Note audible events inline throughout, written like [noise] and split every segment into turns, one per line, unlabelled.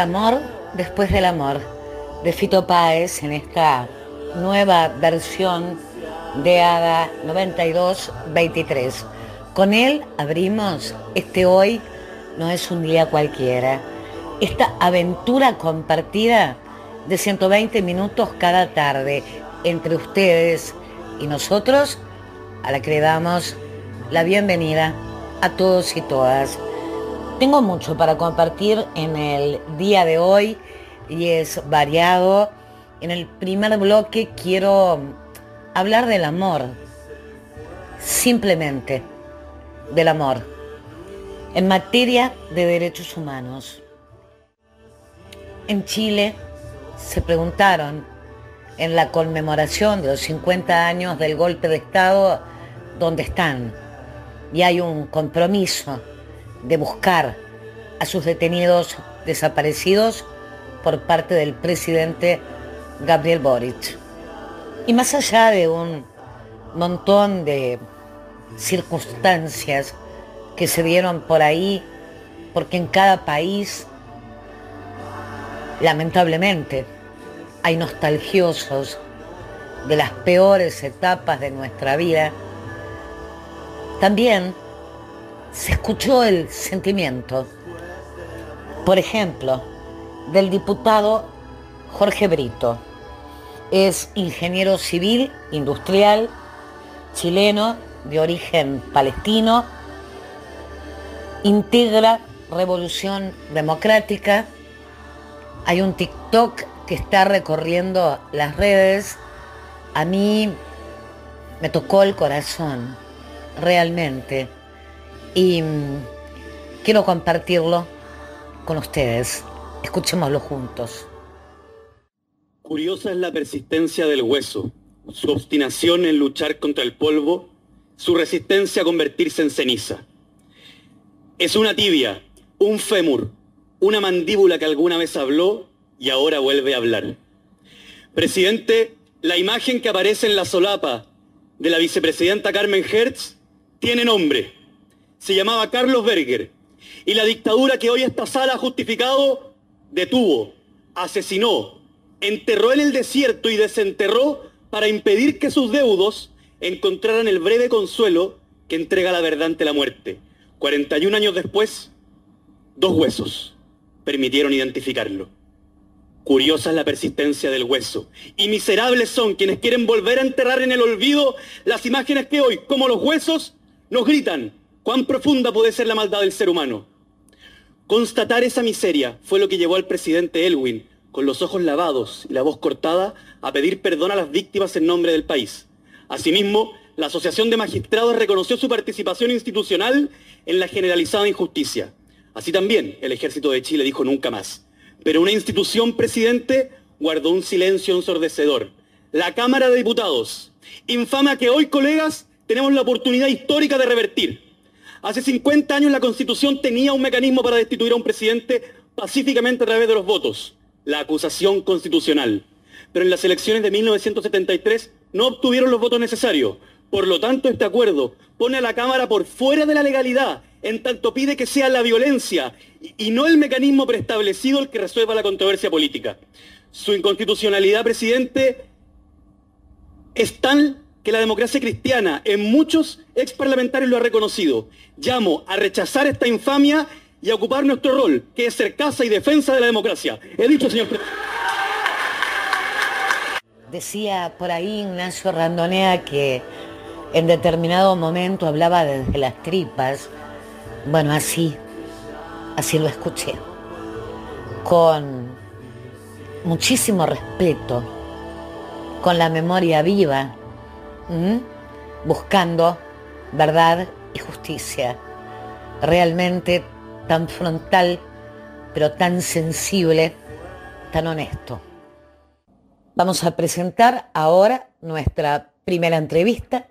Amor después del amor de Fito Páez en esta nueva versión de ADA 9223. Con él abrimos este hoy no es un día cualquiera. Esta aventura compartida de 120 minutos cada tarde entre ustedes y nosotros, a la que le damos la bienvenida a todos y todas. Tengo mucho para compartir en el día de hoy y es variado. En el primer bloque quiero hablar del amor, simplemente del amor, en materia de derechos humanos. En Chile se preguntaron en la conmemoración de los 50 años del golpe de Estado dónde están. Y hay un compromiso de buscar a sus detenidos desaparecidos por parte del presidente Gabriel Boric. Y más allá de un montón de circunstancias que se dieron por ahí, porque en cada país, lamentablemente, hay nostalgiosos de las peores etapas de nuestra vida, también se escuchó el sentimiento, por ejemplo, del diputado Jorge Brito. Es ingeniero civil, industrial, chileno, de origen palestino, integra Revolución Democrática. Hay un TikTok que está recorriendo las redes. A mí me tocó el corazón, realmente. Y mm, quiero compartirlo con ustedes. Escuchémoslo juntos.
Curiosa es la persistencia del hueso, su obstinación en luchar contra el polvo, su resistencia a convertirse en ceniza. Es una tibia, un fémur, una mandíbula que alguna vez habló y ahora vuelve a hablar. Presidente, la imagen que aparece en la solapa de la vicepresidenta Carmen Hertz tiene nombre. Se llamaba Carlos Berger. Y la dictadura que hoy esta sala ha justificado detuvo, asesinó, enterró en el desierto y desenterró para impedir que sus deudos encontraran el breve consuelo que entrega la verdad ante la muerte. 41 años después, dos huesos permitieron identificarlo. Curiosa es la persistencia del hueso. Y miserables son quienes quieren volver a enterrar en el olvido las imágenes que hoy, como los huesos, nos gritan cuán profunda puede ser la maldad del ser humano. Constatar esa miseria fue lo que llevó al presidente Elwin, con los ojos lavados y la voz cortada, a pedir perdón a las víctimas en nombre del país. Asimismo, la Asociación de Magistrados reconoció su participación institucional en la generalizada injusticia. Así también el Ejército de Chile dijo nunca más. Pero una institución, presidente, guardó un silencio ensordecedor. La Cámara de Diputados. Infama que hoy, colegas, tenemos la oportunidad histórica de revertir. Hace 50 años la Constitución tenía un mecanismo para destituir a un presidente pacíficamente a través de los votos, la acusación constitucional. Pero en las elecciones de 1973 no obtuvieron los votos necesarios. Por lo tanto, este acuerdo pone a la Cámara por fuera de la legalidad, en tanto pide que sea la violencia y no el mecanismo preestablecido el que resuelva la controversia política. Su inconstitucionalidad, presidente, es tan que la democracia cristiana en muchos ex parlamentarios lo ha reconocido. Llamo a rechazar esta infamia y a ocupar nuestro rol, que es ser casa y defensa de la democracia. He dicho, señor presidente.
Decía por ahí Ignacio Randonea que en determinado momento hablaba desde las tripas. Bueno, así, así lo escuché. Con muchísimo respeto, con la memoria viva buscando verdad y justicia. Realmente tan frontal, pero tan sensible, tan honesto. Vamos a presentar ahora nuestra primera entrevista.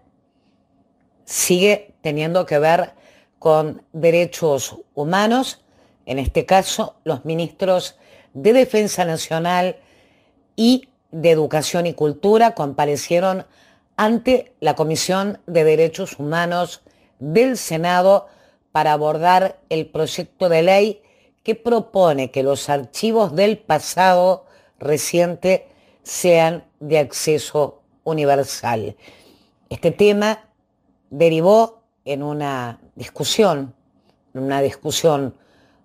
Sigue teniendo que ver con derechos humanos, en este caso los ministros de Defensa Nacional y de Educación y Cultura comparecieron ante la Comisión de Derechos Humanos del Senado para abordar el proyecto de ley que propone que los archivos del pasado reciente sean de acceso universal. Este tema derivó en una discusión, una discusión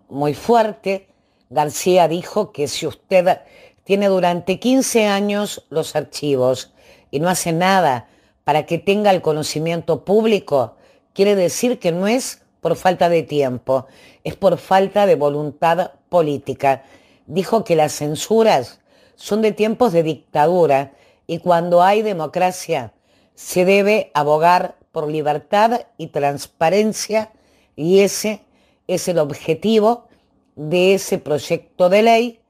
muy fuerte. García dijo que si usted tiene durante 15 años los archivos y no hace nada para que tenga el conocimiento público, quiere decir que no es por falta de tiempo, es por falta de voluntad política. Dijo que las censuras son de tiempos de dictadura y cuando hay democracia se debe abogar por libertad y transparencia y ese es el objetivo de ese proyecto de ley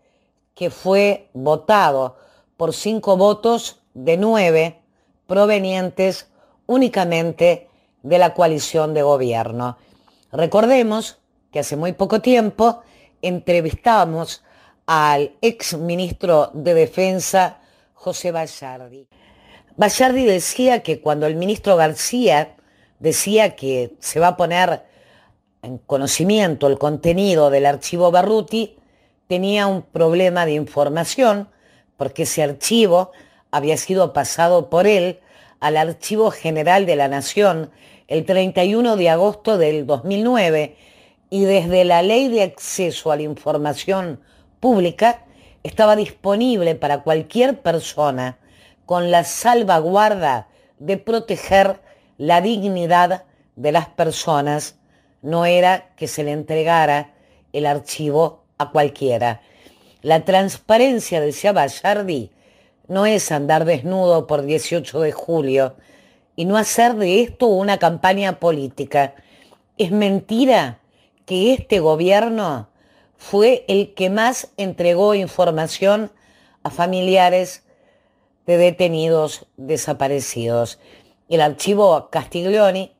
que fue votado por cinco votos de nueve provenientes únicamente de la coalición de gobierno. Recordemos que hace muy poco tiempo entrevistamos al ex ministro de Defensa, José Bayardi. Bayardi decía que cuando el ministro García decía que se va a poner en conocimiento el contenido del archivo Barruti, tenía un problema de información porque ese archivo había sido pasado por él al Archivo General de la Nación el 31 de agosto del 2009 y desde la Ley de Acceso a la Información Pública estaba disponible para cualquier persona con la salvaguarda de proteger la dignidad de las personas, no era que se le entregara el archivo a cualquiera. La transparencia, decía Bayardi, no es andar desnudo por 18 de julio y no hacer de esto una campaña política. Es mentira que este gobierno fue el que más entregó información a familiares de detenidos desaparecidos. El archivo Castiglioni,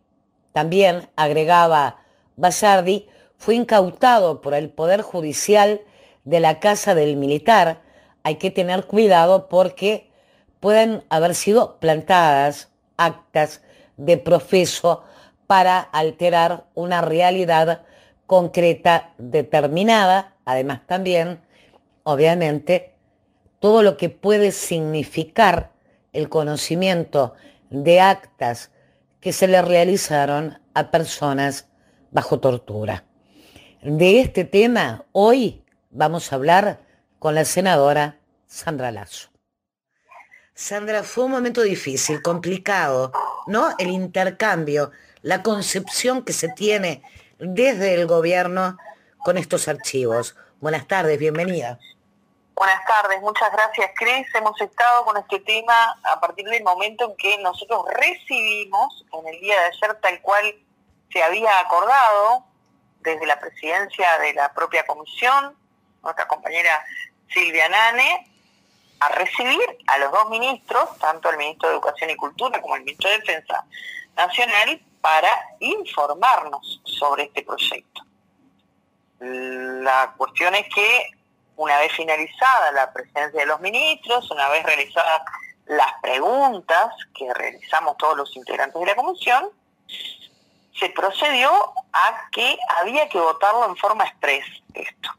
también agregaba Basardi, fue incautado por el Poder Judicial de la Casa del Militar. Hay que tener cuidado porque pueden haber sido plantadas actas de profeso para alterar una realidad concreta determinada, además también, obviamente, todo lo que puede significar el conocimiento de actas que se le realizaron a personas bajo tortura. De este tema hoy vamos a hablar con la senadora Sandra Lazo. Sandra, fue un momento difícil, complicado, ¿no? El intercambio, la concepción que se tiene desde el gobierno con estos archivos. Buenas tardes, bienvenida.
Buenas tardes, muchas gracias Cris. Hemos estado con este tema a partir del momento en que nosotros recibimos en el día de ayer tal cual se había acordado desde la presidencia de la propia comisión, nuestra compañera Silvia Nane, a recibir a los dos ministros, tanto el ministro de Educación y Cultura como el ministro de Defensa Nacional, para informarnos sobre este proyecto. La cuestión es que una vez finalizada la presencia de los ministros, una vez realizadas las preguntas que realizamos todos los integrantes de la comisión, se procedió a que había que votarlo en forma express esto.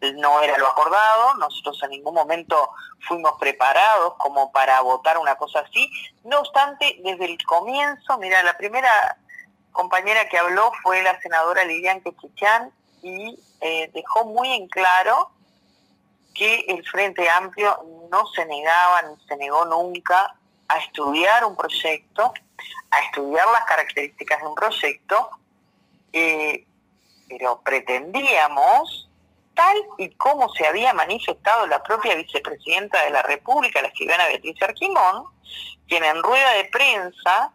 No era lo acordado, nosotros en ningún momento fuimos preparados como para votar una cosa así. No obstante, desde el comienzo, mira, la primera compañera que habló fue la senadora Lilian Quechichán y eh, dejó muy en claro que el Frente Amplio no se negaba ni se negó nunca a estudiar un proyecto, a estudiar las características de un proyecto, eh, pero pretendíamos tal y como se había manifestado la propia vicepresidenta de la República, la escribana Beatriz Arquimón, quien en rueda de prensa,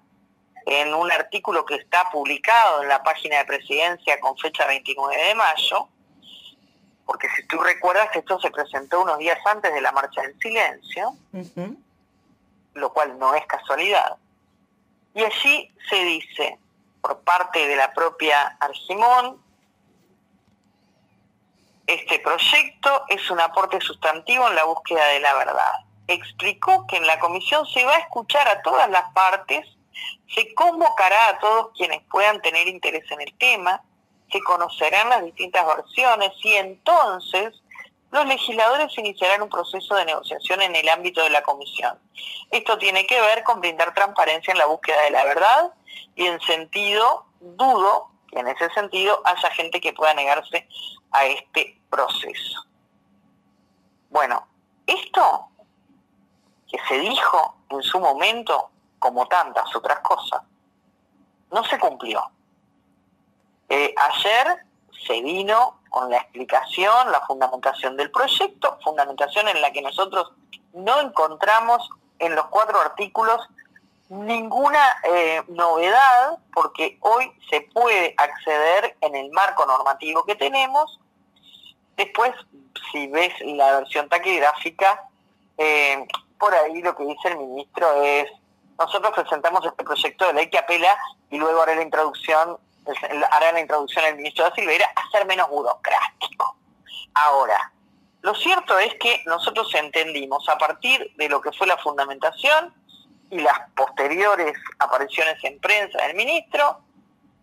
en un artículo que está publicado en la página de presidencia con fecha 29 de mayo, porque si tú recuerdas, esto se presentó unos días antes de la marcha del silencio, lo cual no es casualidad. Y allí se dice, por parte de la propia Argimón, este proyecto es un aporte sustantivo en la búsqueda de la verdad. Explicó que en la comisión se va a escuchar a todas las partes, se convocará a todos quienes puedan tener interés en el tema, se conocerán las distintas versiones y entonces los legisladores iniciarán un proceso de negociación en el ámbito de la comisión. Esto tiene que ver con brindar transparencia en la búsqueda de la verdad y en sentido, dudo en ese sentido haya gente que pueda negarse a este proceso. Bueno, esto que se dijo en su momento, como tantas otras cosas, no se cumplió. Eh, ayer se vino con la explicación, la fundamentación del proyecto, fundamentación en la que nosotros no encontramos en los cuatro artículos ninguna eh, novedad, porque hoy se puede acceder en el marco normativo que tenemos. Después, si ves la versión taquigráfica, eh, por ahí lo que dice el ministro es, nosotros presentamos este proyecto de ley que apela y luego hará la introducción, hará la introducción el ministro de Silveira a ser menos burocrático. Ahora, lo cierto es que nosotros entendimos a partir de lo que fue la fundamentación y las posteriores apariciones en prensa del ministro,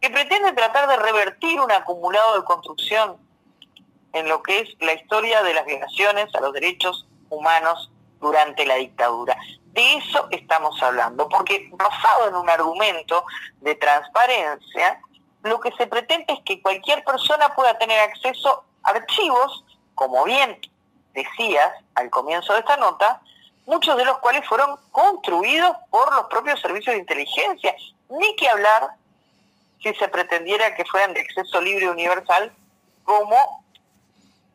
que pretende tratar de revertir un acumulado de construcción en lo que es la historia de las violaciones a los derechos humanos durante la dictadura. De eso estamos hablando, porque basado en un argumento de transparencia, lo que se pretende es que cualquier persona pueda tener acceso a archivos, como bien decías al comienzo de esta nota, muchos de los cuales fueron construidos por los propios servicios de inteligencia. Ni que hablar si se pretendiera que fueran de acceso libre universal, como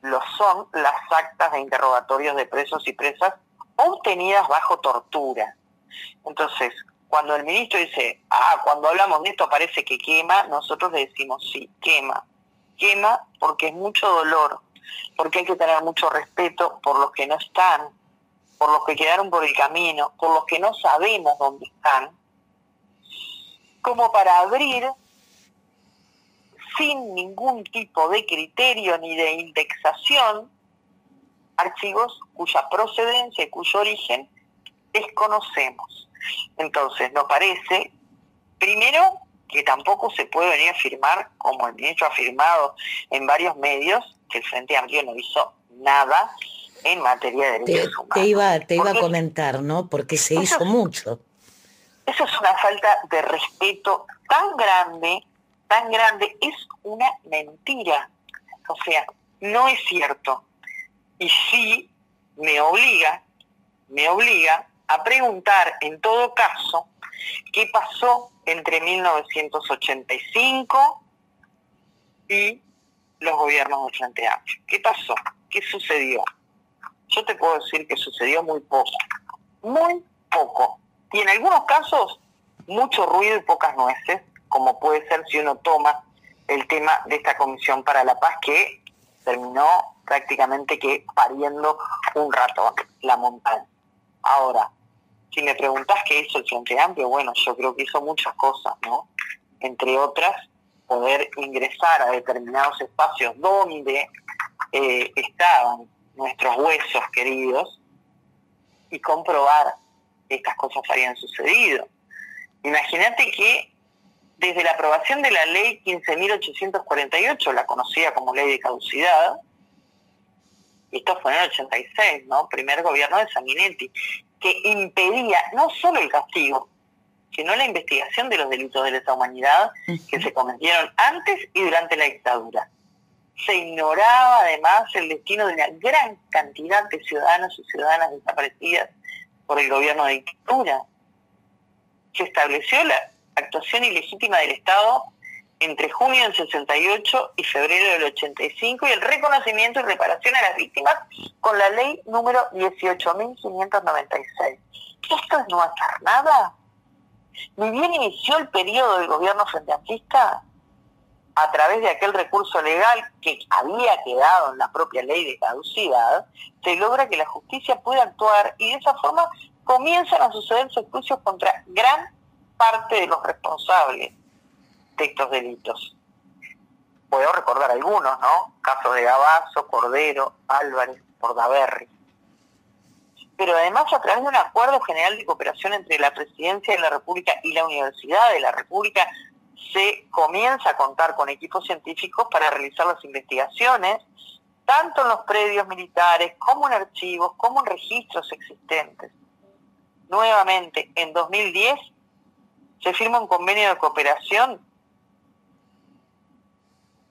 lo son las actas de interrogatorios de presos y presas obtenidas bajo tortura. Entonces, cuando el ministro dice, ah, cuando hablamos de esto parece que quema, nosotros le decimos, sí, quema. Quema porque es mucho dolor, porque hay que tener mucho respeto por los que no están, por los que quedaron por el camino, por los que no sabemos dónde están, como para abrir sin ningún tipo de criterio ni de indexación archivos cuya procedencia y cuyo origen desconocemos. Entonces, nos parece, primero, que tampoco se puede venir a afirmar, como el ministro ha afirmado en varios medios, que el Frente Amplio no hizo nada en materia de derechos
humanos. Te iba, te iba a comentar, ¿no? Porque se hizo mucho.
Eso es una falta de respeto tan grande, tan grande, es una mentira. O sea, no es cierto y sí me obliga, me obliga a preguntar en todo caso qué pasó entre 1985 y los gobiernos de Frente Amplio. ¿Qué pasó? ¿Qué sucedió? Yo te puedo decir que sucedió muy poco, muy poco. Y en algunos casos, mucho ruido y pocas nueces, como puede ser si uno toma el tema de esta Comisión para la Paz, que terminó prácticamente que pariendo un ratón, la montaña. Ahora, si me preguntas qué hizo el Frente Amplio, bueno, yo creo que hizo muchas cosas, ¿no? Entre otras, poder ingresar a determinados espacios donde eh, estaban nuestros huesos queridos y comprobar que estas cosas habían sucedido. Imagínate que desde la aprobación de la ley 15.848, la conocida como ley de caducidad, esto fue en el 86, ¿no? Primer gobierno de Sanguinetti, que impedía no solo el castigo, sino la investigación de los delitos de lesa humanidad que se cometieron antes y durante la dictadura. Se ignoraba además el destino de una gran cantidad de ciudadanos y ciudadanas desaparecidas por el gobierno de dictadura. Se estableció la actuación ilegítima del Estado entre junio del 68 y febrero del 85 y el reconocimiento y reparación a las víctimas con la ley número 18.596. ¿Esto es no hacer nada? Ni bien inició el periodo del gobierno frente a través de aquel recurso legal que había quedado en la propia ley de caducidad, se logra que la justicia pueda actuar y de esa forma comienzan a sucederse juicios contra gran parte de los responsables de estos delitos. Puedo recordar algunos, ¿no? Casos de Gabazo, Cordero, Álvarez, Pordaberry. Pero además a través de un acuerdo general de cooperación entre la Presidencia de la República y la Universidad de la República, se comienza a contar con equipos científicos para realizar las investigaciones, tanto en los predios militares como en archivos, como en registros existentes. Nuevamente, en 2010 se firma un convenio de cooperación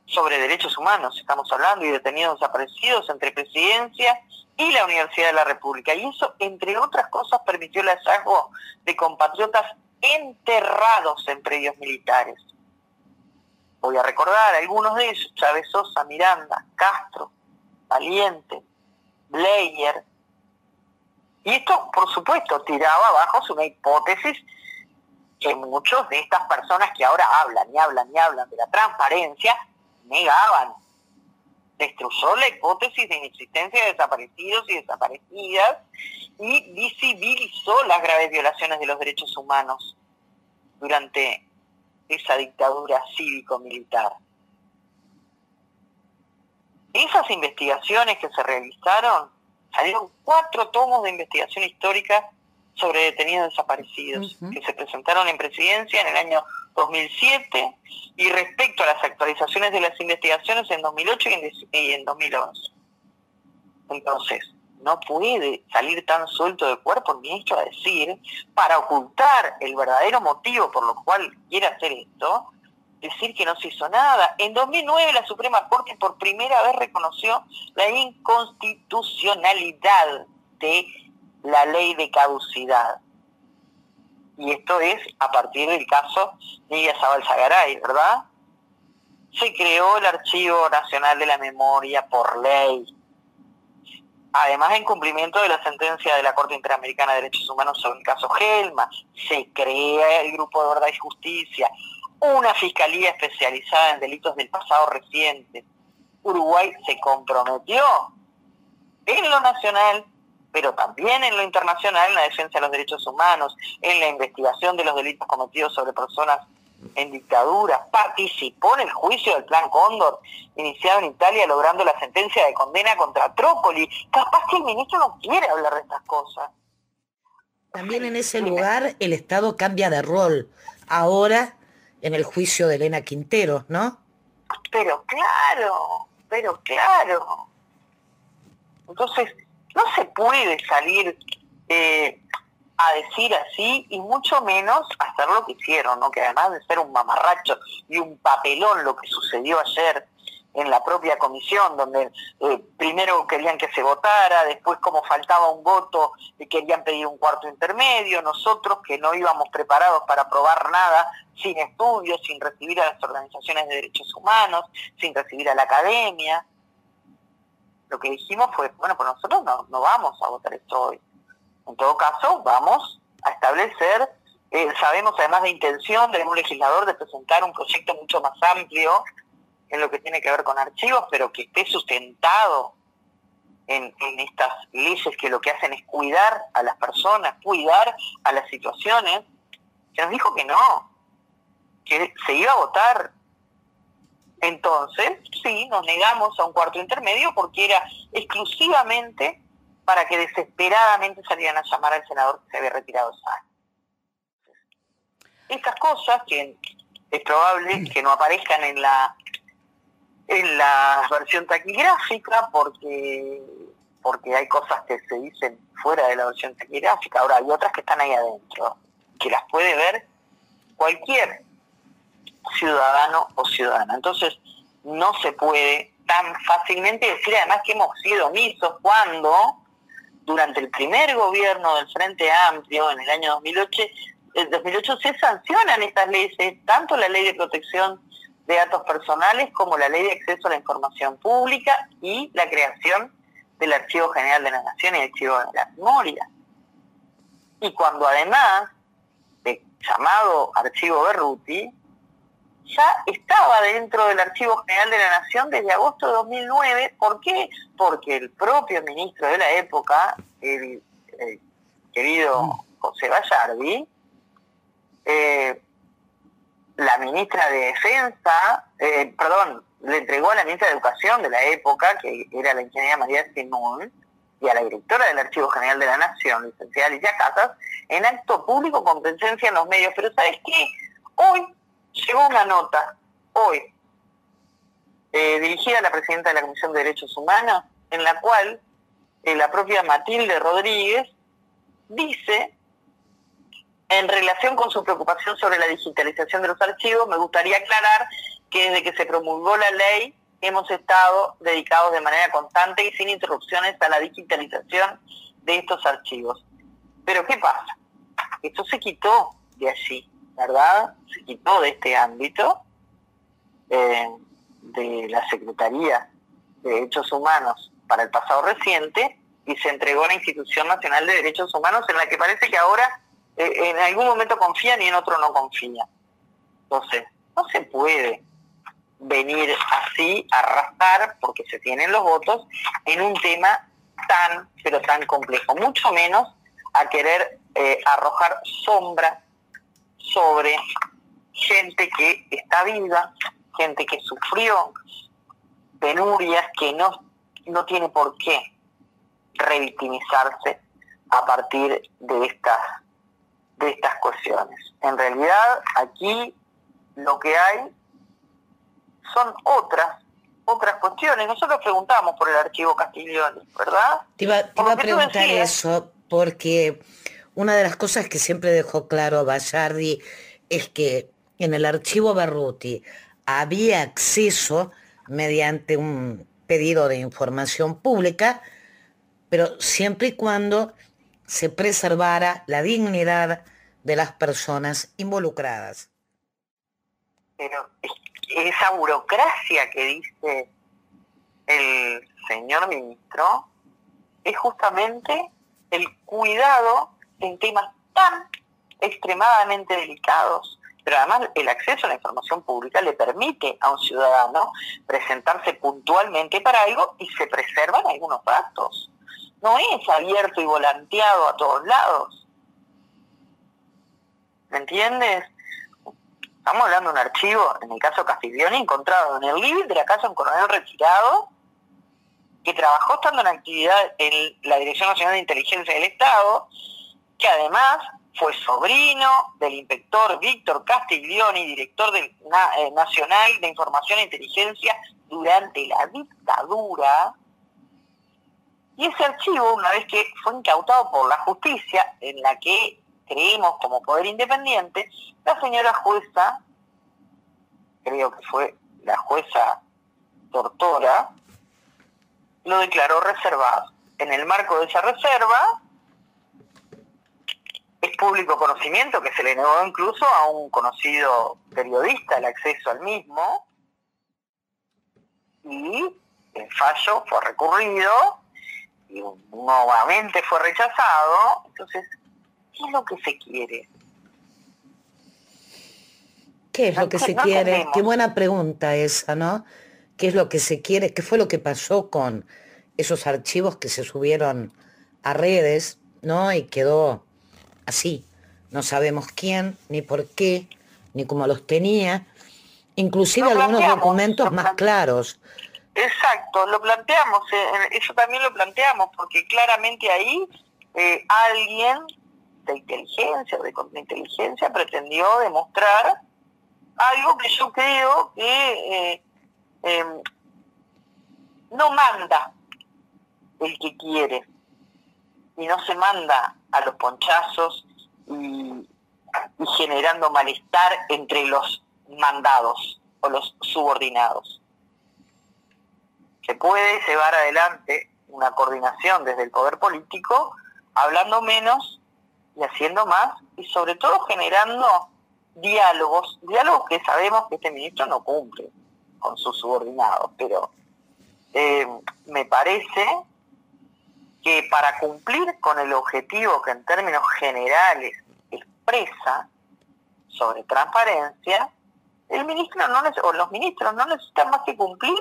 sobre derechos humanos, estamos hablando, y detenidos desaparecidos entre Presidencia y la Universidad de la República. Y eso, entre otras cosas, permitió el hallazgo de compatriotas enterrados en predios militares. Voy a recordar algunos de ellos, Chávez Sosa, Miranda, Castro, Valiente, Blair. Y esto, por supuesto, tiraba abajo una hipótesis que muchos de estas personas que ahora hablan y hablan y hablan de la transparencia negaban. Destruyó la hipótesis de inexistencia de desaparecidos y desaparecidas y visibilizó las graves violaciones de los derechos humanos durante esa dictadura cívico-militar. Esas investigaciones que se realizaron, salieron cuatro tomos de investigación histórica sobre detenidos desaparecidos, que se presentaron en presidencia en el año 2007 y respecto a las actualizaciones de las investigaciones en 2008 y en 2011. Entonces, no puede salir tan suelto de cuerpo el ministro a decir, para ocultar el verdadero motivo por lo cual quiere hacer esto, decir que no se hizo nada. En 2009 la Suprema Corte por primera vez reconoció la inconstitucionalidad de la ley de caducidad. Y esto es a partir del caso Nidia Zabal Zagaray, ¿verdad? Se creó el Archivo Nacional de la Memoria por ley. Además, en cumplimiento de la sentencia de la Corte Interamericana de Derechos Humanos sobre el caso Gelma, se crea el Grupo de Verdad y Justicia, una fiscalía especializada en delitos del pasado reciente. Uruguay se comprometió en lo nacional pero también en lo internacional, en la defensa de los derechos humanos, en la investigación de los delitos cometidos sobre personas en dictadura, participó en el juicio del Plan Cóndor, iniciado en Italia, logrando la sentencia de condena contra Trópoli. Capaz que el ministro no quiere hablar de estas cosas.
También en ese lugar el Estado cambia de rol. Ahora en el juicio de Elena Quintero, ¿no?
Pero claro, pero claro. Entonces, no se puede salir eh, a decir así y mucho menos hacer lo que hicieron, ¿no? que además de ser un mamarracho y un papelón lo que sucedió ayer en la propia comisión, donde eh, primero querían que se votara, después como faltaba un voto querían pedir un cuarto intermedio, nosotros que no íbamos preparados para aprobar nada, sin estudios, sin recibir a las organizaciones de derechos humanos, sin recibir a la academia lo que dijimos fue, bueno, pues nosotros no, no vamos a votar esto hoy. En todo caso, vamos a establecer, eh, sabemos además de intención de un legislador de presentar un proyecto mucho más amplio en lo que tiene que ver con archivos, pero que esté sustentado en, en estas leyes que lo que hacen es cuidar a las personas, cuidar a las situaciones. Se nos dijo que no, que se iba a votar entonces, sí, nos negamos a un cuarto intermedio porque era exclusivamente para que desesperadamente salieran a llamar al senador que se había retirado Estas cosas que es probable que no aparezcan en la en la versión taquigráfica porque porque hay cosas que se dicen fuera de la versión taquigráfica, ahora hay otras que están ahí adentro, que las puede ver cualquier ciudadano o ciudadana. Entonces, no se puede tan fácilmente decir además que hemos sido omisos cuando durante el primer gobierno del Frente Amplio en el año 2008, el 2008 se sancionan estas leyes, tanto la ley de protección de datos personales como la ley de acceso a la información pública y la creación del Archivo General de la Nación y el Archivo de la Memoria. Y cuando además, de llamado Archivo Berruti, ya estaba dentro del Archivo General de la Nación desde agosto de 2009. ¿Por qué? Porque el propio ministro de la época, el, querido mm. José Gallardi, eh, la ministra de Defensa, eh, perdón, le entregó a la ministra de Educación de la época, que era la ingeniera María Simón, y a la directora del Archivo General de la Nación, licenciada Alicia Casas, en acto público con presencia en los medios. Pero ¿sabes qué? Hoy llegó una nota hoy eh, dirigida a la presidenta de la Comisión de Derechos Humanos, en la cual eh, la propia Matilde Rodríguez dice, en relación con su preocupación sobre la digitalización de los archivos, me gustaría aclarar que desde que se promulgó la ley hemos estado dedicados de manera constante y sin interrupciones a la digitalización de estos archivos. Pero ¿qué pasa? Esto se quitó de allí, ¿verdad? Se quitó de este ámbito eh, de la Secretaría de Derechos Humanos para el pasado reciente y se entregó a la Institución Nacional de Derechos Humanos en la que parece que ahora eh, en algún momento confían y en otro no confían. Entonces, no se puede venir así a arrastrar, porque se tienen los votos, en un tema tan, pero tan complejo, mucho menos a querer eh, arrojar sombra sobre gente que está viva, gente que sufrió penurias, que no, no tiene por qué revictimizarse a partir de estas, de estas cuestiones. En realidad, aquí lo que hay son otras otras cuestiones. Nosotros preguntamos por el archivo Castiglioni, ¿verdad?
Te iba, a preguntar eso, porque una de las cosas que siempre dejó claro Bayardi es que en el archivo Berruti había acceso mediante un pedido de información pública, pero siempre y cuando se preservara la dignidad de las personas involucradas.
Pero esa burocracia que dice el señor ministro es justamente el cuidado en temas tan extremadamente delicados. Pero además el acceso a la información pública le permite a un ciudadano presentarse puntualmente para algo y se preservan algunos datos. No es abierto y volanteado a todos lados. ¿Me entiendes? Estamos hablando de un archivo, en el caso Castiglioni, encontrado en el living de la casa de un coronel retirado que trabajó estando en actividad en la Dirección Nacional de Inteligencia del Estado, que además fue sobrino del inspector Víctor Castiglioni, director del eh, Nacional de Información e Inteligencia durante la dictadura. Y ese archivo, una vez que fue incautado por la justicia, en la que creemos como poder independiente, la señora jueza, creo que fue la jueza Tortora, lo declaró reservado. En el marco de esa reserva, es público conocimiento que se le negó incluso a un conocido periodista el acceso al mismo, y el fallo fue recurrido y nuevamente fue rechazado. Entonces, ¿Qué es lo que se quiere?
¿Qué es lo que se quiere? Qué buena pregunta esa, ¿no? ¿Qué es lo que se quiere? ¿Qué fue lo que pasó con esos archivos que se subieron a redes, ¿no? Y quedó así. No sabemos quién, ni por qué, ni cómo los tenía. Inclusive algunos documentos más claros.
Exacto, lo planteamos, eh, eso también lo planteamos, porque claramente ahí eh, alguien de inteligencia o de contrainteligencia pretendió demostrar algo que yo creo que eh, em, no manda el que quiere y no se manda a los ponchazos y, generando malestar entre los mandados o los subordinados. Se puede llevar adelante una coordinación desde el poder político hablando menos y haciendo más y sobre todo generando diálogos, diálogos que sabemos que este ministro no cumple con sus subordinados, pero eh, me parece que para cumplir con el objetivo que en términos generales expresa sobre transparencia, el ministro no o los ministros no necesitan más que cumplir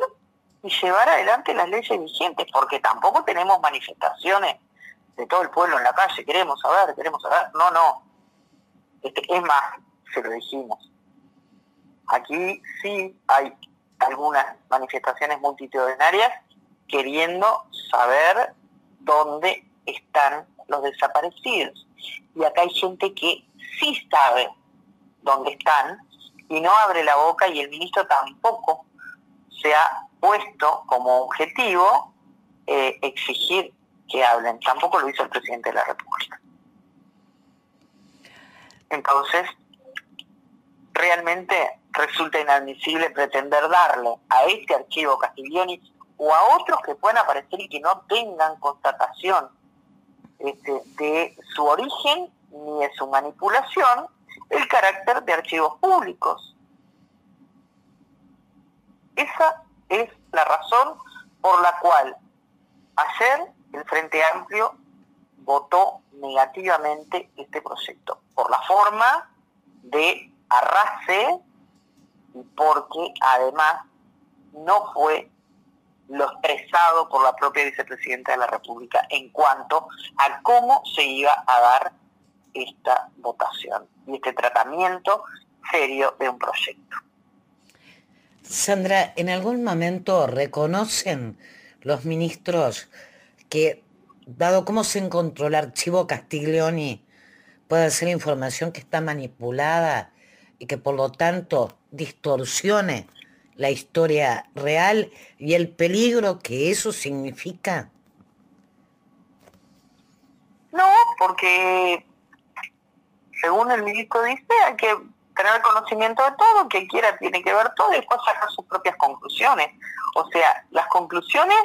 y llevar adelante las leyes vigentes, porque tampoco tenemos manifestaciones de todo el pueblo en la calle, queremos saber, queremos saber. No, no. Este, es más, se lo dijimos. Aquí sí hay algunas manifestaciones multitudinarias queriendo saber dónde están los desaparecidos. Y acá hay gente que sí sabe dónde están y no abre la boca y el ministro tampoco se ha puesto como objetivo eh, exigir que hablen. Tampoco lo hizo el presidente de la República. Entonces, realmente resulta inadmisible pretender darle a este archivo Castiglioni o a otros que puedan aparecer y que no tengan constatación este, de su origen ni de su manipulación el carácter de archivos públicos. Esa es la razón por la cual ayer el Frente Amplio votó negativamente este proyecto, por la forma de arrase y porque además no fue lo expresado por la propia vicepresidenta de la República en cuanto a cómo se iba a dar esta votación y este tratamiento serio de un proyecto.
Sandra, ¿en algún momento reconocen los ministros que, dado cómo se encontró el archivo Castiglioni, puede ser información que está manipulada y que por lo tanto distorsione la historia real y el peligro que eso significa?
No, porque según el ministro dice, hay que tener conocimiento de todo, que quiera tiene que ver todo y después sacar sus propias conclusiones. O sea, las conclusiones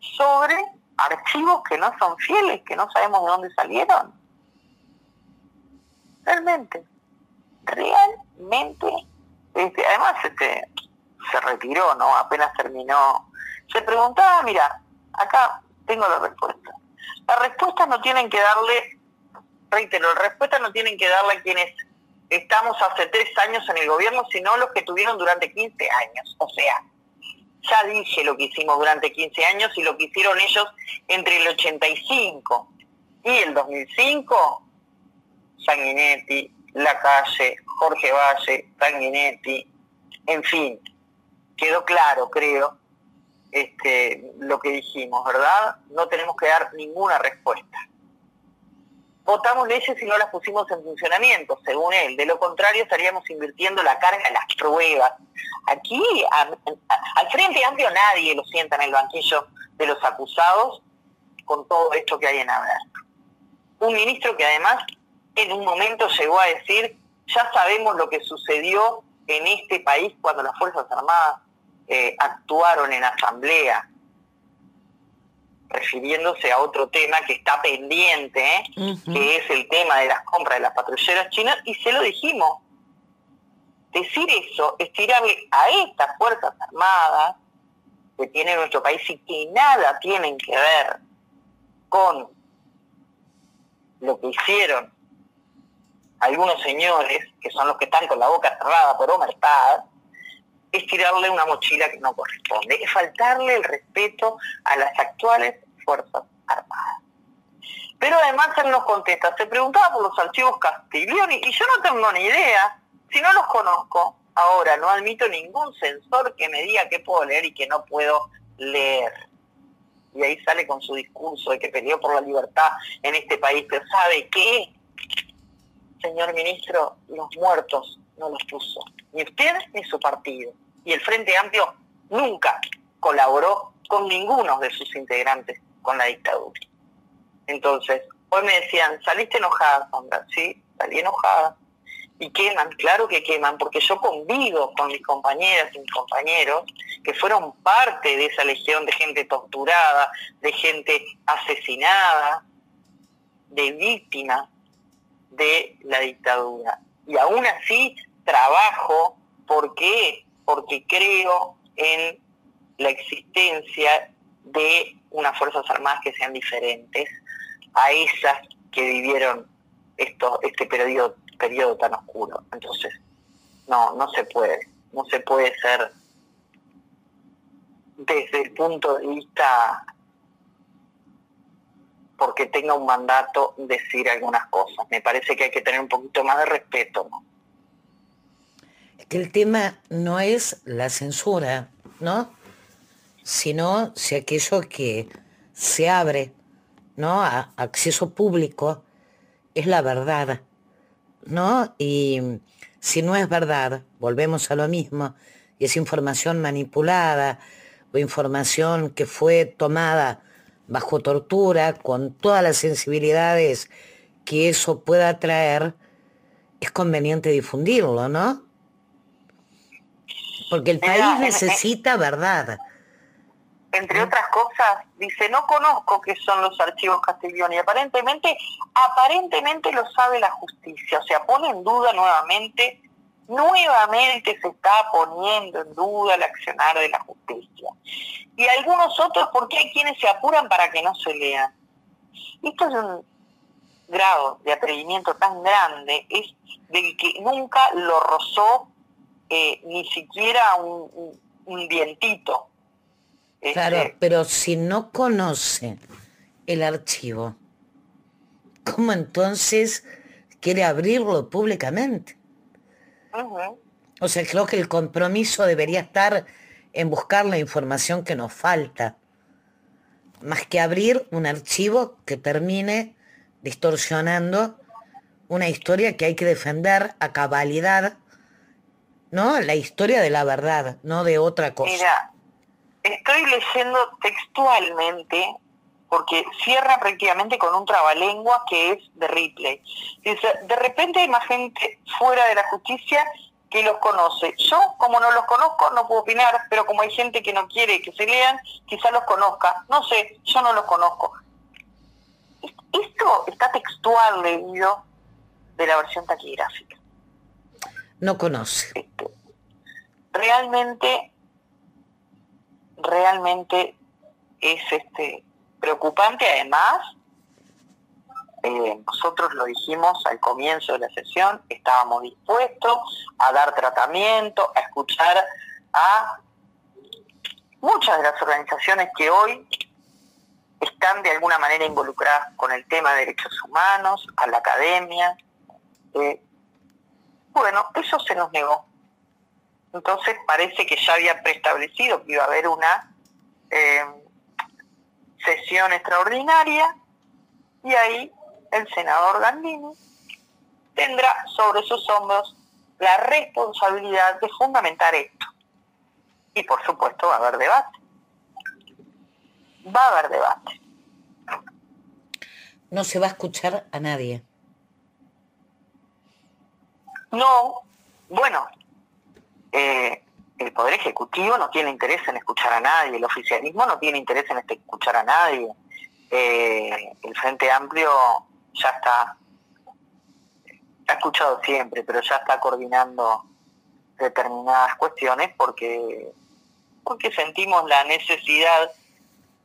sobre archivos que no son fieles, que no sabemos de dónde salieron. Realmente, realmente. Este, además, este, se retiró, ¿no? Apenas terminó. Se preguntaba, mira, acá tengo la respuesta. Las respuestas no tienen que darle, reitero, las respuestas no tienen que darle a quienes estamos hace tres años en el gobierno, sino los que tuvieron durante 15 años. O sea, ya dije lo que hicimos durante 15 años y lo que hicieron ellos entre el 85 y el 2005, Sanguinetti, La Calle, Jorge Valle, Sanguinetti, en fin, quedó claro, creo, este, lo que dijimos, ¿verdad? No tenemos que dar ninguna respuesta. Votamos leyes y no las pusimos en funcionamiento, según él. De lo contrario, estaríamos invirtiendo la carga en las pruebas. Aquí, al Frente Amplio, nadie lo sienta en el banquillo de los acusados con todo esto que hay en haber. Un ministro que además en un momento llegó a decir, ya sabemos lo que sucedió en este país cuando las Fuerzas Armadas eh, actuaron en asamblea, refiriéndose a otro tema que está pendiente, ¿eh? que es el tema de las compras de las patrulleras chinas, y se lo dijimos. Decir eso es tirarle a estas Fuerzas Armadas que tiene nuestro país y que nada tienen que ver con lo que hicieron algunos señores, que son los que están con la boca cerrada por Omertad, es tirarle una mochila que no corresponde, es faltarle el respeto a las actuales Fuerzas Armadas. Pero además él nos contesta, se preguntaba por los archivos Castiglioni y yo no tengo ni idea, si no los conozco, ahora no admito ningún censor que me diga qué puedo leer y qué no puedo leer. Y ahí sale con su discurso de que peleó por la libertad en este país, pero ¿sabe qué? Señor ministro, los muertos no los puso, ni usted ni su partido y el Frente Amplio nunca colaboró con ninguno de sus integrantes con la dictadura. Entonces, hoy me decían, saliste enojada, Sandra, sí, salí enojada. Y queman, claro que queman, porque yo convivo con mis compañeras y mis compañeros que fueron parte de esa legión de gente torturada, de gente asesinada, de víctimas de la dictadura. Y aún así trabajo porque porque creo en la existencia de unas Fuerzas Armadas que sean diferentes a esas que vivieron esto, este periodo, periodo tan oscuro. Entonces, no, no se puede, no se puede ser desde el punto de vista porque tenga un mandato decir algunas cosas. Me parece que hay que tener un poquito más de respeto, ¿no?
que el tema no es la censura, ¿no? Sino si aquello que se abre, ¿no? A acceso público es la verdad, ¿no? Y si no es verdad, volvemos a lo mismo, y es información manipulada o información que fue tomada bajo tortura, con todas las sensibilidades que eso pueda traer, es conveniente difundirlo, ¿no? Porque el país necesita verdad.
Entre otras cosas, dice, no conozco qué son los archivos Castiglioni. Aparentemente, aparentemente lo sabe la justicia. O sea, pone en duda nuevamente, nuevamente se está poniendo en duda el accionar de la justicia. Y algunos otros porque hay quienes se apuran para que no se lean. Esto es un grado de atrevimiento tan grande, es del que nunca lo rozó eh, ni siquiera un, un, vientito.
Claro, este, pero si no conoce el archivo, ¿cómo entonces quiere abrirlo públicamente? O sea, creo que el compromiso debería estar en buscar la información que nos falta, más que abrir un archivo que termine distorsionando una historia que hay que defender a cabalidad ¿no? La historia de la verdad, no de otra cosa.
Mira, estoy leyendo textualmente, porque cierra prácticamente con un trabalengua que es de Ripley. Dice, de repente hay más gente fuera de la justicia que los conoce. Yo, como no los conozco, no puedo opinar, pero como hay gente que no quiere que se lean, quizás los conozca. No sé, yo no los conozco. Esto está textual leído de la versión taquigráfica
no conoce.
Realmente, realmente es este preocupante. Además, eh, nosotros lo dijimos al comienzo de la sesión, estábamos dispuestos a dar tratamiento, a escuchar a muchas de las organizaciones que hoy están de alguna manera involucradas con el tema de derechos humanos, a la academia, eh, bueno, eso se nos negó. Entonces parece que ya había preestablecido que iba a haber una eh, sesión extraordinaria y ahí el senador Gandini tendrá sobre sus hombros la responsabilidad de fundamentar esto. Y por supuesto va a haber debate. Va a haber debate.
No se va a escuchar a nadie.
No, bueno, eh, el Poder Ejecutivo no tiene interés en escuchar a nadie, el oficialismo no tiene interés en escuchar a nadie, eh, el Frente Amplio ya está, ha escuchado siempre, pero ya está coordinando determinadas cuestiones porque, porque sentimos la necesidad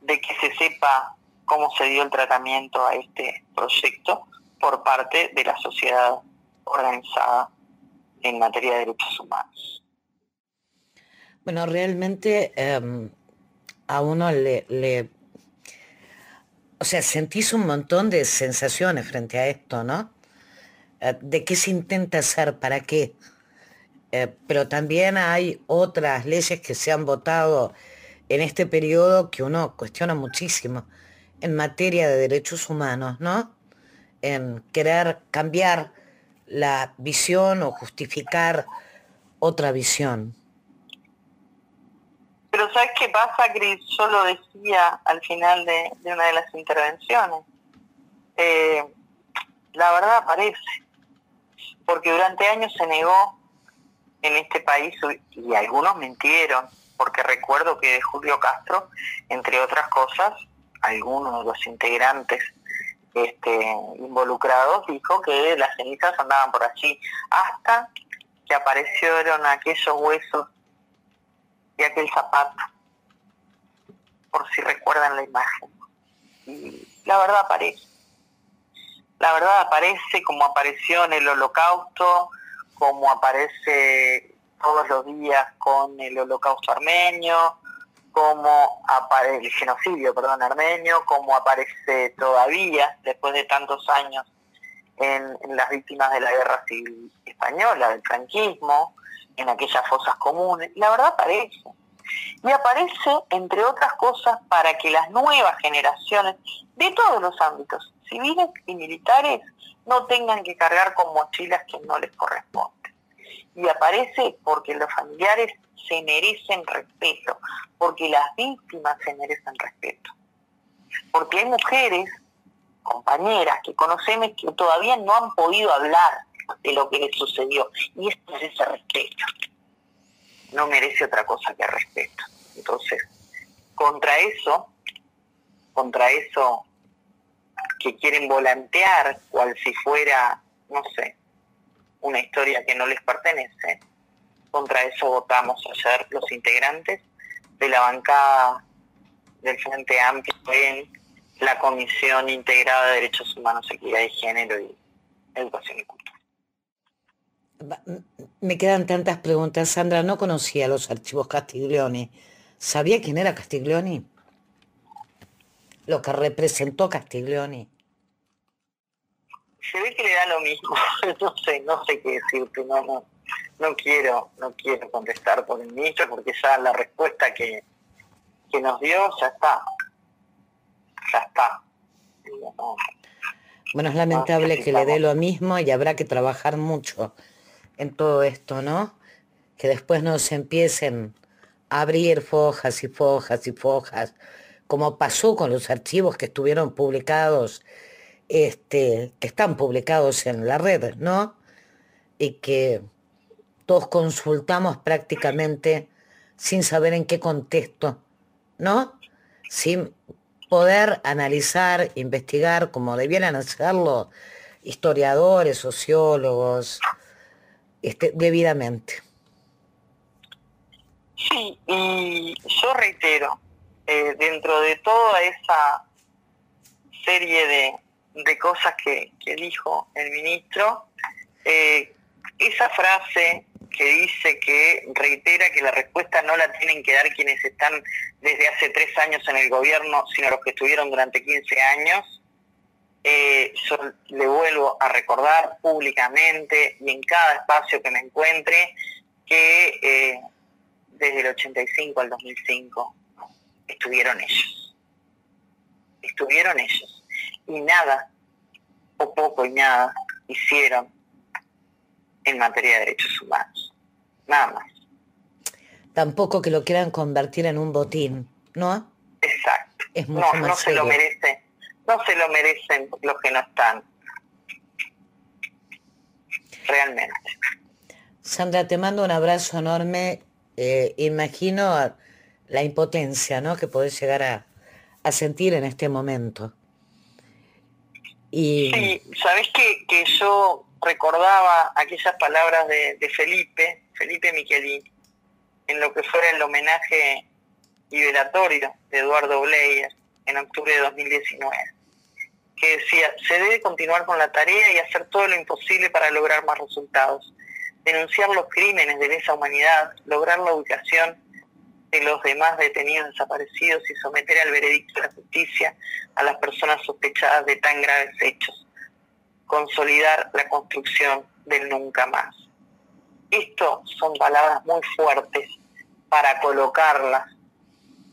de que se sepa cómo se dio el tratamiento a este proyecto por parte de la sociedad organizada en materia de derechos humanos.
Bueno, realmente em, a uno le, o sea, sentís un montón de sensaciones frente a esto, ¿no? Eh, ¿De qué se intenta hacer? ¿Para qué? Eh, pero también hay otras leyes que se han votado en este periodo que uno cuestiona muchísimo en materia de derechos humanos, ¿no? En querer cambiar la visión o justificar otra visión.
Pero ¿sabes qué pasa, Cris? Yo lo decía al final de, una de las intervenciones. Eh, la verdad aparece, porque durante años se negó en este país, y algunos mintieron, porque recuerdo que de Julio Castro, entre otras cosas, algunos de los integrantes este, involucrados dijo que las cenizas andaban por allí hasta que aparecieron aquellos huesos y aquel zapato, por si recuerdan la imagen. Y la verdad aparece. La verdad aparece como apareció en el holocausto, como aparece todos los días con el holocausto armenio, como aparece el genocidio, perdón, armenio, como aparece todavía después de tantos años en, las víctimas de la guerra civil española, del franquismo, en aquellas fosas comunes. La verdad aparece. Y aparece, entre otras cosas, para que las nuevas generaciones de todos los ámbitos, civiles y militares, no tengan que cargar con mochilas que no les corresponden. y aparece porque los familiares se merecen respeto, porque las víctimas se merecen respeto. Porque hay mujeres, compañeras que conocemos que todavía no han podido hablar de lo que les sucedió. Y esto es ese respeto. No merece otra cosa que respeto. Entonces, contra eso, contra eso que quieren volantear cual si fuera, no sé, una historia que no les pertenece, contra eso votamos ayer los integrantes de la bancada del Frente Amplio en la Comisión Integrada de Derechos Humanos, Equidad de Género y Educación y Cultura.
Me quedan tantas preguntas. Sandra, no conocía los archivos Castiglioni. ¿Sabía quién era Castiglioni? Lo que representó Castiglioni.
Se ve que le da lo mismo. [laughs] no sé, no sé qué decirte. No, no, no quiero, no quiero contestar por el ministro porque ya la respuesta que, que nos dio ya está. Ya está.
Bueno, es lamentable que le dé lo mismo y habrá que trabajar mucho en todo esto, ¿no? Que después no se empiecen a abrir fojas y fojas y fojas, como pasó con los archivos que estuvieron publicados, este, que están publicados en la red, ¿no? Y que todos consultamos prácticamente sin saber en qué contexto, ¿no? Sin poder analizar, investigar como debieran hacerlo historiadores, sociólogos, este, debidamente.
Sí, y yo reitero, eh, dentro de toda esa serie de, cosas que, dijo el ministro, eh, esa frase que dice que reitera que la respuesta no la tienen que dar quienes están desde hace tres años en el gobierno, sino los que estuvieron durante 15 años, eh, yo le vuelvo a recordar públicamente y en cada espacio que me encuentre que eh, desde el 85 al 2005 estuvieron ellos. Estuvieron ellos. Y nada, o poco y nada, hicieron en materia de derechos humanos. Nada más.
Tampoco que lo quieran convertir en un botín, ¿no?
Exacto. no, no se lo merece no se lo merecen los que no están. Realmente.
Sandra, te mando un abrazo enorme. Eh, imagino la impotencia ¿no? que podés llegar a, sentir en este momento.
Y... Sí, sabés que, que yo recordaba aquellas palabras de, Felipe, Felipe Michelin, en lo que fuera el homenaje liberatorio de Eduardo Bleyer en octubre de 2019 que decía, se debe continuar con la tarea y hacer todo lo imposible para lograr más resultados. Denunciar los crímenes de lesa humanidad, lograr la ubicación de los demás detenidos desaparecidos y someter al veredicto de la justicia a las personas sospechadas de tan graves hechos. Consolidar la construcción del nunca más. Esto son palabras muy fuertes para colocarlas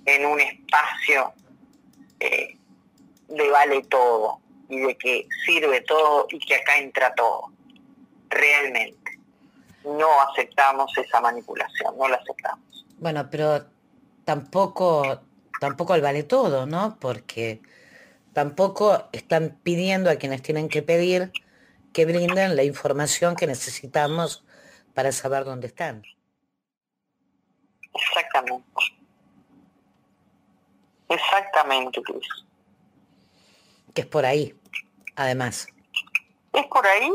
en un espacio eh, de vale todo y de que sirve todo y que acá entra todo. Realmente. No aceptamos esa manipulación, no la aceptamos.
Bueno, pero tampoco, tampoco al vale todo, ¿no? Porque tampoco están pidiendo a quienes tienen que pedir que brinden la información que necesitamos para saber dónde están.
Exactamente. Exactamente, Cris
que es por ahí, además.
Es por ahí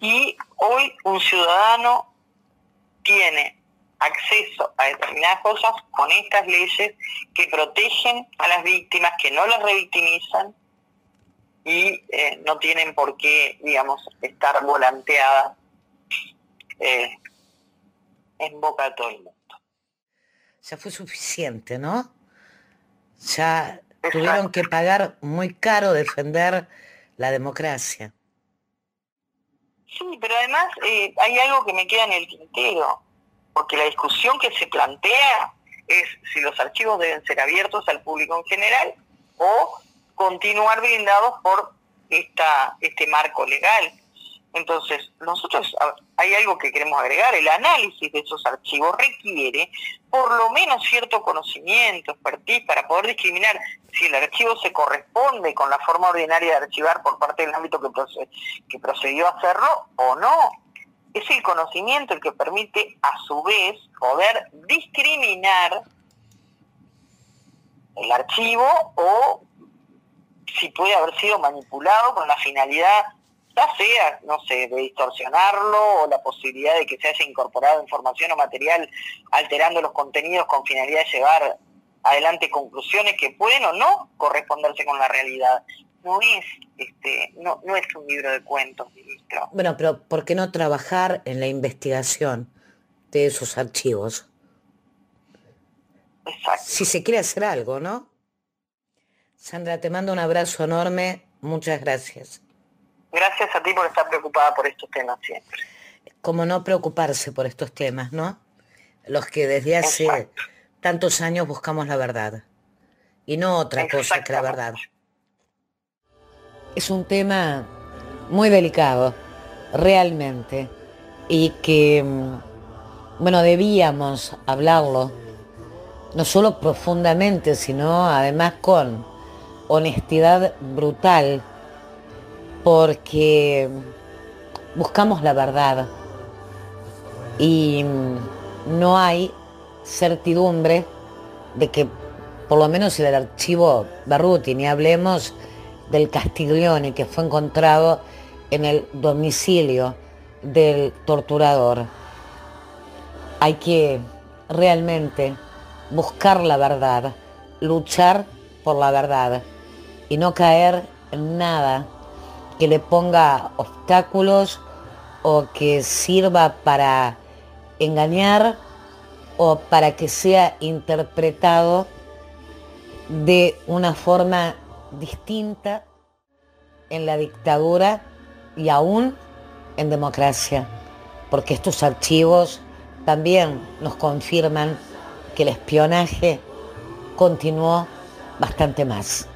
y hoy un ciudadano tiene acceso a determinadas cosas con estas leyes que protegen a las víctimas, que no las revictimizan y eh, no tienen por qué, digamos, estar volanteadas eh, en boca de todo el mundo.
Ya fue suficiente, ¿no? Ya tuvieron que pagar muy caro defender la democracia.
Sí, pero además eh, hay algo que me queda en el tintero, porque la discusión que se plantea es si los archivos deben ser abiertos al público en general o continuar blindados por esta, este marco legal. Entonces, nosotros hay algo que queremos agregar, el análisis de esos archivos requiere por lo menos cierto conocimiento, expertise, para poder discriminar si el archivo se corresponde con la forma ordinaria de archivar por parte del ámbito que, que procedió a hacerlo o no. Es el conocimiento el que permite a su vez poder discriminar el archivo o si puede haber sido manipulado con la finalidad ya sea, no sé, de distorsionarlo o la posibilidad de que se haya incorporado información o material alterando los contenidos con finalidad de llevar adelante conclusiones que pueden o no corresponderse con la realidad. No es, este, no, no es un libro de cuentos, ministro.
Bueno, pero ¿por qué no trabajar en la investigación de esos archivos?
Exacto.
Si se quiere hacer algo, ¿no? Sandra, te mando un abrazo enorme. Muchas gracias.
Gracias a ti por estar preocupada por estos temas siempre.
Como no preocuparse por estos temas, ¿no? Los que desde hace tantos años buscamos la verdad. Y no otra cosa que la verdad. Es un tema muy delicado, realmente. Y que, mm, bueno, debíamos hablarlo, no solo profundamente, sino además con honestidad brutal porque buscamos la verdad y no hay certidumbre de que por lo menos en el archivo Barruti, ni hablemos del Castiglione que fue encontrado en el domicilio del torturador. Hay que realmente buscar la verdad, luchar por la verdad y no caer en nada que le ponga obstáculos o que sirva para engañar o para que sea interpretado de una forma distinta en la dictadura y aún en democracia, porque estos archivos también nos confirman que el espionaje continuó bastante más.